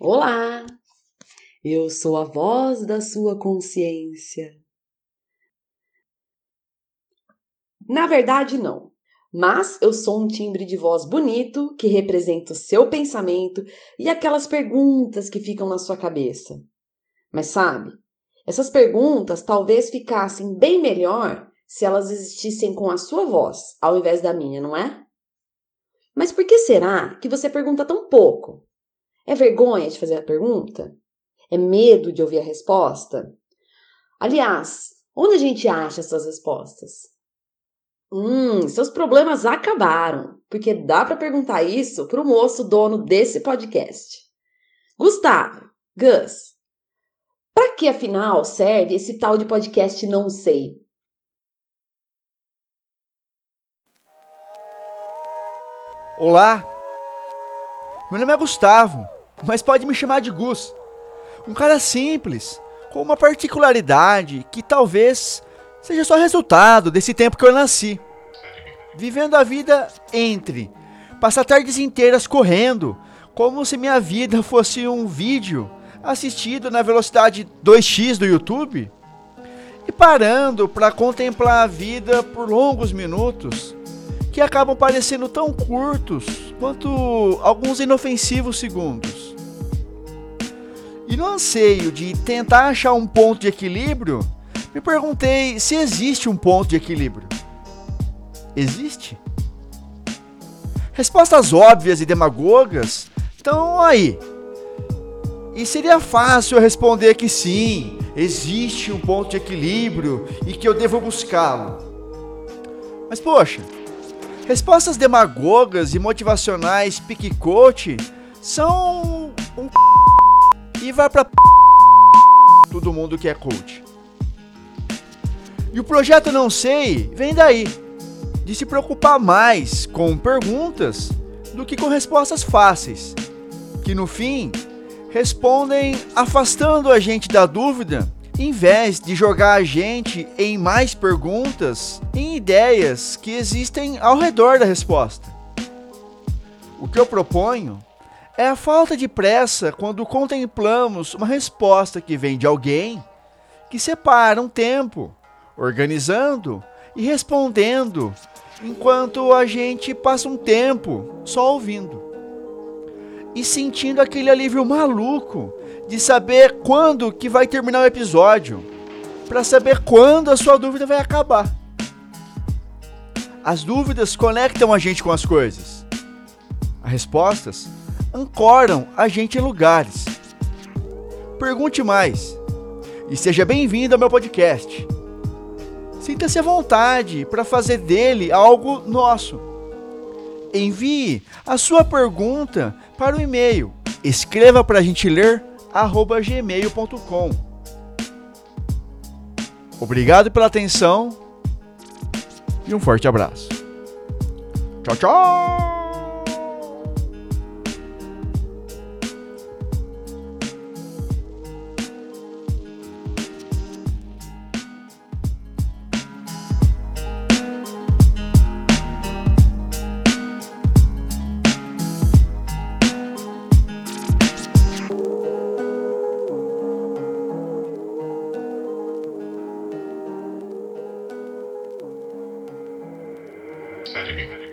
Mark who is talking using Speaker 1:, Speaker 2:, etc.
Speaker 1: Olá! Eu sou a voz da sua consciência. Na verdade, não. Mas eu sou um timbre de voz bonito que representa o seu pensamento e aquelas perguntas que ficam na sua cabeça. Mas sabe, essas perguntas talvez ficassem bem melhor se elas existissem com a sua voz, ao invés da minha, não é? Mas por que será que você pergunta tão pouco? É vergonha de fazer a pergunta? É medo de ouvir a resposta? Aliás, onde a gente acha essas respostas? Hum, seus problemas acabaram, porque dá para perguntar isso para o moço dono desse podcast. Gustavo, Gus, para que afinal serve esse tal de podcast Não Sei?
Speaker 2: Olá, meu nome é Gustavo, mas pode me chamar de Gus. Um cara simples, com uma particularidade que talvez seja só resultado desse tempo que eu nasci. Vivendo a vida entre passar tardes inteiras correndo, como se minha vida fosse um vídeo assistido na velocidade 2x do YouTube, e parando para contemplar a vida por longos minutos que acabam parecendo tão curtos quanto alguns inofensivos segundos. E no anseio de tentar achar um ponto de equilíbrio, me perguntei se existe um ponto de equilíbrio. Existe? Respostas óbvias e demagogas estão aí. E seria fácil responder que sim, existe um ponto de equilíbrio e que eu devo buscá-lo. Mas poxa, Respostas demagogas e motivacionais pique coach são um e vai para todo mundo que é coach. E o projeto Não Sei vem daí, de se preocupar mais com perguntas do que com respostas fáceis, que no fim respondem afastando a gente da dúvida em vez de jogar a gente em mais perguntas, em ideias que existem ao redor da resposta. O que eu proponho é a falta de pressa quando contemplamos uma resposta que vem de alguém que separa um tempo, organizando e respondendo, enquanto a gente passa um tempo só ouvindo e sentindo aquele alívio maluco de saber quando que vai terminar o episódio, para saber quando a sua dúvida vai acabar. As dúvidas conectam a gente com as coisas. As respostas ancoram a gente em lugares. Pergunte mais e seja bem-vindo ao meu podcast. Sinta-se à vontade para fazer dele algo nosso. Envie a sua pergunta para o e-mail. Escreva para a gente ler gmail.com. Obrigado pela atenção e um forte abraço. Tchau, tchau! Sergei.